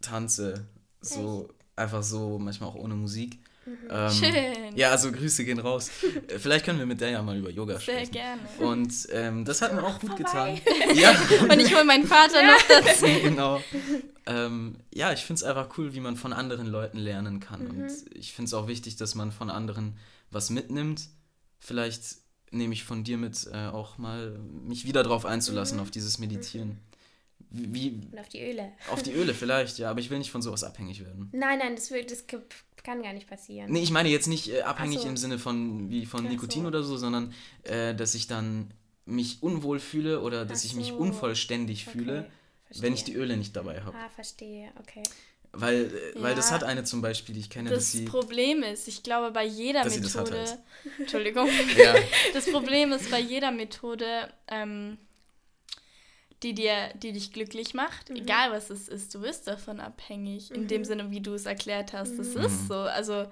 tanze. So, Echt? einfach so, manchmal auch ohne Musik. Mhm. Ähm, Schön. Ja, also Grüße gehen raus. Äh, vielleicht können wir mit der ja mal über Yoga sprechen. Sehr gerne. Und ähm, das hat mir auch gut Vorbei. getan. ja. Und ich hole meinen Vater ja. noch dazu. genau. Ähm, ja, ich finde es einfach cool, wie man von anderen Leuten lernen kann. Mhm. Und ich finde es auch wichtig, dass man von anderen was mitnimmt. Vielleicht nehme ich von dir mit, äh, auch mal mich wieder drauf einzulassen, mhm. auf dieses Meditieren. Wie, Und auf die Öle. Auf die Öle vielleicht, ja, aber ich will nicht von sowas abhängig werden. Nein, nein, das, will, das kann gar nicht passieren. Nee, ich meine jetzt nicht äh, abhängig so. im Sinne von wie von Ach Nikotin so. oder so, sondern äh, dass ich dann mich unwohl fühle oder dass Ach ich mich unvollständig okay. fühle, Verstehe. wenn ich die Öle nicht dabei habe. Ah, verstehe, okay. Weil, ja. Äh, weil das hat eine zum Beispiel, die ich kenne. Das Problem ist, ich glaube, bei jeder Methode. Halt. Entschuldigung. ja. Das Problem ist bei jeder Methode, ähm, die dir, die dich glücklich macht, mhm. egal was es ist, du bist davon abhängig. Mhm. In dem mhm. Sinne, wie du es erklärt hast. Das mhm. ist so. Also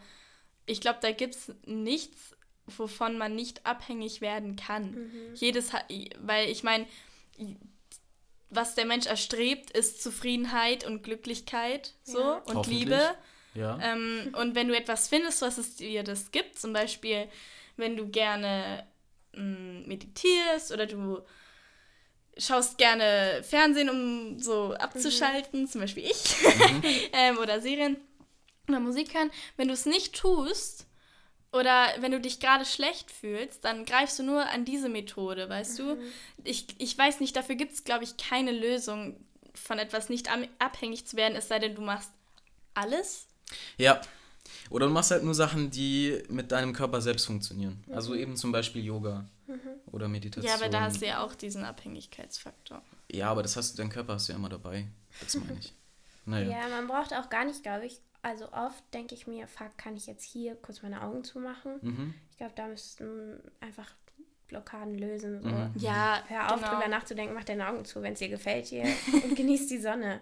ich glaube, da gibt es nichts, wovon man nicht abhängig werden kann. Mhm. Jedes, weil ich meine, was der Mensch erstrebt, ist Zufriedenheit und Glücklichkeit so ja. und Liebe. Ja. Ähm, und wenn du etwas findest, was es dir das gibt, zum Beispiel, wenn du gerne mh, mm, meditierst oder du schaust gerne Fernsehen, um so abzuschalten, mhm. zum Beispiel ich, mhm. ähm, oder Serien oder Musik hören, wenn du es nicht tust, oder wenn du dich gerade schlecht fühlst, dann greifst du nur an diese Methode, weißt mhm. du? Ich, ich weiß nicht, dafür gibt es, glaube ich, keine Lösung, von etwas nicht abhängig zu werden, es sei denn, du machst alles. Ja. Oder du machst halt nur Sachen, die mit deinem Körper selbst funktionieren. Mhm. Also eben zum Beispiel Yoga mhm. oder Meditation. Ja, aber da hast du ja auch diesen Abhängigkeitsfaktor. Ja, aber das hast du, deinen Körper hast du ja immer dabei. Das meine ich. Naja. Ja, man braucht auch gar nicht, glaube ich, also oft denke ich mir, fuck, kann ich jetzt hier kurz meine Augen zumachen? Mhm. Ich glaube, da müssten einfach Blockaden lösen. So. Mhm. Ja, Hör auf, genau. drüber nachzudenken, mach deine Augen zu, wenn es dir gefällt hier und genieß die Sonne.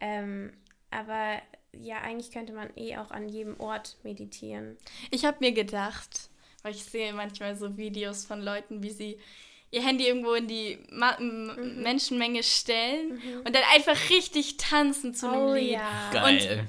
Ähm, aber ja, eigentlich könnte man eh auch an jedem Ort meditieren. Ich habe mir gedacht, weil ich sehe manchmal so Videos von Leuten, wie sie ihr Handy irgendwo in die Ma mhm. Menschenmenge stellen mhm. und dann einfach richtig tanzen zu einem oh, Lied. Ja. Geil. Und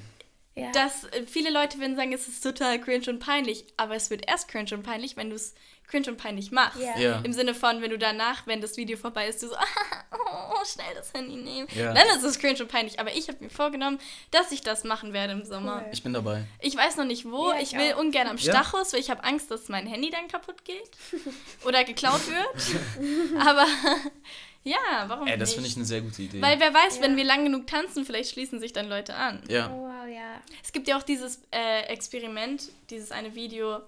ja. Dass äh, viele Leute würden sagen, es ist total cringe und peinlich, aber es wird erst cringe und peinlich, wenn du es cringe und peinlich machst. Ja. ja. Im Sinne von, wenn du danach, wenn das Video vorbei ist, du so, oh, schnell das Handy nehmen. Ja. Dann ist es cringe und peinlich. Aber ich habe mir vorgenommen, dass ich das machen werde im Sommer. Cool. Ich bin dabei. Ich weiß noch nicht wo. ich, ich will auch. ungern am Stachus, weil ich habe Angst, dass mein Handy dann kaputt geht oder geklaut wird. aber ja, warum Ey, das finde ich eine sehr gute Idee. Weil wer weiß, ja. wenn wir lang genug tanzen, vielleicht schließen sich dann Leute an. Ja. Oh, wow, ja. Es gibt ja auch dieses äh, Experiment, dieses eine Video,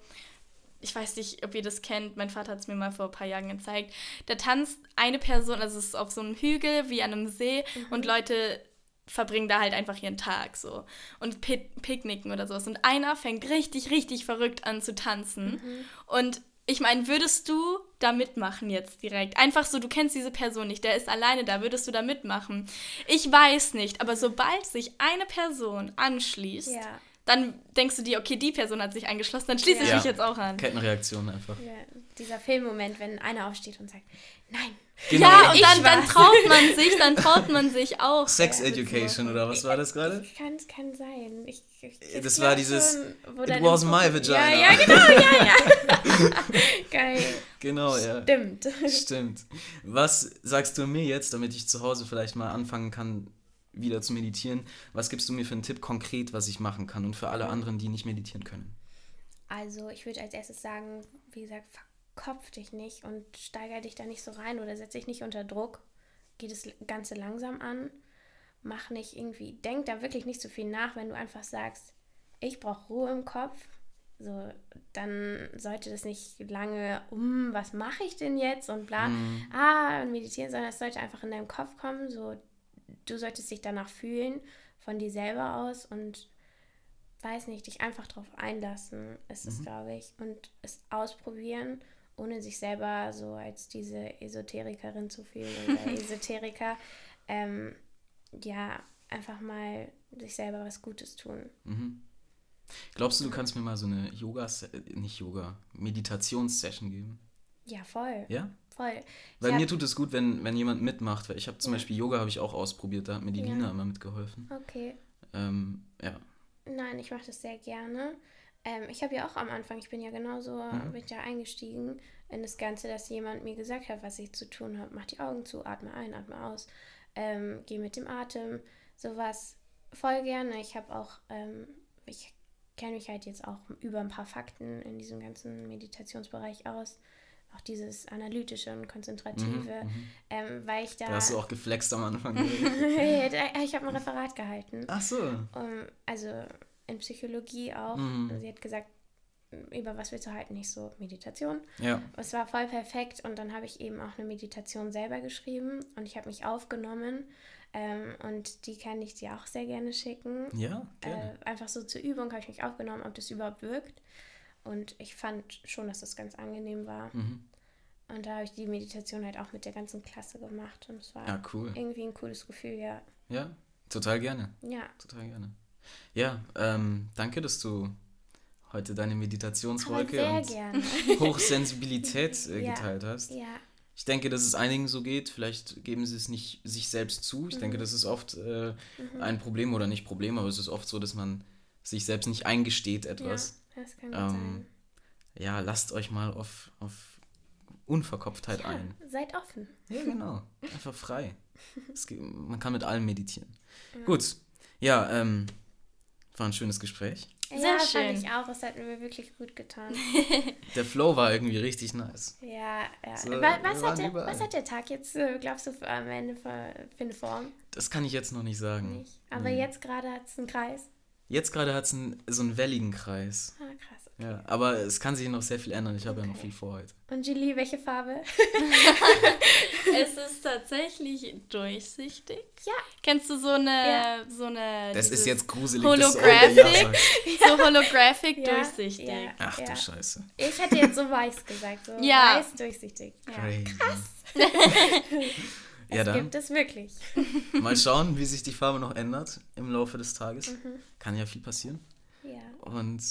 ich weiß nicht, ob ihr das kennt, mein Vater hat es mir mal vor ein paar Jahren gezeigt. Da tanzt eine Person, also es ist auf so einem Hügel wie an einem See mhm. und Leute verbringen da halt einfach ihren Tag so und picknicken oder sowas. Und einer fängt richtig, richtig verrückt an zu tanzen. Mhm. Und ich meine, würdest du da mitmachen jetzt direkt? Einfach so, du kennst diese Person nicht, der ist alleine da, würdest du da mitmachen? Ich weiß nicht, aber sobald sich eine Person anschließt, ja. dann denkst du dir, okay, die Person hat sich angeschlossen, dann schließe ja. ich mich jetzt auch an. Kettenreaktion einfach. Ja. Dieser Filmmoment, wenn einer aufsteht und sagt, nein, Genau. Ja, und dann, dann traut man sich, dann traut man sich auch. Sex Education oder was war das gerade? Kann, es kann sein. Ich, ich, das war dieses schon, It was my vagina. Ja, ja, genau, ja, ja. Geil. Genau, ja. Stimmt. Stimmt. Was sagst du mir jetzt, damit ich zu Hause vielleicht mal anfangen kann, wieder zu meditieren? Was gibst du mir für einen Tipp konkret, was ich machen kann und für alle anderen, die nicht meditieren können? Also, ich würde als erstes sagen, wie gesagt, kopf dich nicht und steiger dich da nicht so rein oder setz dich nicht unter Druck. Geh das Ganze langsam an. Mach nicht irgendwie, denk da wirklich nicht so viel nach, wenn du einfach sagst, ich brauche Ruhe im Kopf. So, dann sollte das nicht lange, um, was mache ich denn jetzt und bla, mhm. ah, und meditieren, sondern es sollte einfach in deinem Kopf kommen. So, du solltest dich danach fühlen, von dir selber aus und weiß nicht, dich einfach darauf einlassen, ist mhm. es, glaube ich, und es ausprobieren ohne sich selber so als diese Esoterikerin zu fühlen oder Esoteriker, ähm, ja, einfach mal sich selber was Gutes tun. Mhm. Glaubst du, du kannst mir mal so eine Yoga, nicht Yoga, Meditationssession geben? Ja, voll. Ja? Voll. Weil ich mir tut es gut, wenn, wenn jemand mitmacht, weil ich habe zum ja. Beispiel Yoga habe ich auch ausprobiert, da hat mir die ja. Lina immer mitgeholfen. Okay. Ähm, ja. Nein, ich mache das sehr gerne. Ähm, ich habe ja auch am Anfang, ich bin ja genauso, mhm. bin ja eingestiegen in das Ganze, dass jemand mir gesagt hat, was ich zu tun habe. Mach die Augen zu, atme ein, atme aus, ähm, geh mit dem Atem, sowas voll gerne. Ich habe auch, ähm, ich kenne mich halt jetzt auch über ein paar Fakten in diesem ganzen Meditationsbereich aus auch dieses analytische und konzentrative, mhm, mhm. ähm, weil ich da... Da hast du auch geflext am Anfang. ich habe ein Referat gehalten. Ach so. Um, also in Psychologie auch. Mhm. Sie hat gesagt, über was willst du halten? Nicht so Meditation. Ja. Es war voll perfekt und dann habe ich eben auch eine Meditation selber geschrieben und ich habe mich aufgenommen Ähm, und die kann ich dir auch sehr gerne schicken. Ja, gerne. Äh, einfach so zur Übung habe ich mich aufgenommen, ob das überhaupt wirkt. Und ich fand schon, dass das ganz angenehm war. Mhm. Und da habe ich die Meditation halt auch mit der ganzen Klasse gemacht. Und es war ja, cool. irgendwie ein cooles Gefühl, ja. Ja, total gerne. Ja. Total gerne. Ja, ähm, danke, dass du heute deine Meditationswolke und gerne. Hochsensibilität äh, geteilt ja. hast. Ja. Ich denke, dass es einigen so geht. Vielleicht geben sie es nicht sich selbst zu. Ich mhm. denke, das ist oft äh, mhm. ein Problem oder nicht Problem, aber es ist oft so, dass man sich selbst nicht eingesteht etwas. Ja, das kann ähm, sein. Ja, lasst euch mal auf, auf Unverkopftheit ja, ein. Seid offen. Ja, genau. Einfach frei. Geht, man kann mit allem meditieren. Ja. Gut. Ja, ähm, war ein schönes Gespräch. Sehr ja, schön. fand ich auch. Es hat mir wirklich gut getan. der Flow war irgendwie richtig nice. Ja, ja. So, was, was, hat der, was, hat der, Tag jetzt, äh, glaubst du, für, am Ende für, für, eine Form? Das kann ich jetzt noch nicht sagen. Nicht. Aber nee. jetzt gerade hat es einen Kreis. Jetzt gerade hat es so einen welligen Kreis. Ah, krass. Ja, aber es kann sich noch sehr viel ändern. Ich habe okay. ja noch viel vor heute. Und Julie, welche Farbe? es ist tatsächlich durchsichtig. Ja. Kennst du so eine ja. so eine Das ist jetzt gruselig. Holographic. Ja. So holographic ja. durchsichtig. Ach du Scheiße. Ich hätte jetzt so weiß gesagt, so weiß durchsichtig. Krass. ja, dann. gibt es wirklich. Mal schauen, wie sich die Farbe noch ändert im Laufe des Tages. Mhm. Kann ja viel passieren. Ja. Und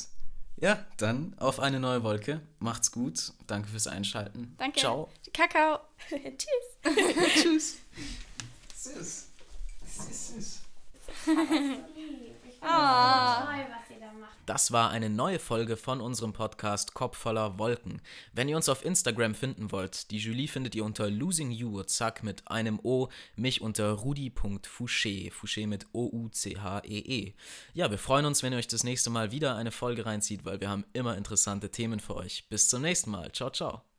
ja, dann auf eine neue Wolke. Macht's gut. Danke fürs Einschalten. Danke. Ciao. Kakao. Tschüss. Tschüss. Süß. Süß, süß. Oh. Das war eine neue Folge von unserem Podcast Kopf voller Wolken. Wenn ihr uns auf Instagram finden wollt, die Julie findet ihr unter Losing You, zack, mit einem O, mich unter rudi.fouché, Fouché mit O-U-C-H-E-E. -E. Ja, wir freuen uns, wenn ihr euch das nächste Mal wieder eine Folge reinzieht, weil wir haben immer interessante Themen für euch. Bis zum nächsten Mal. Ciao, ciao.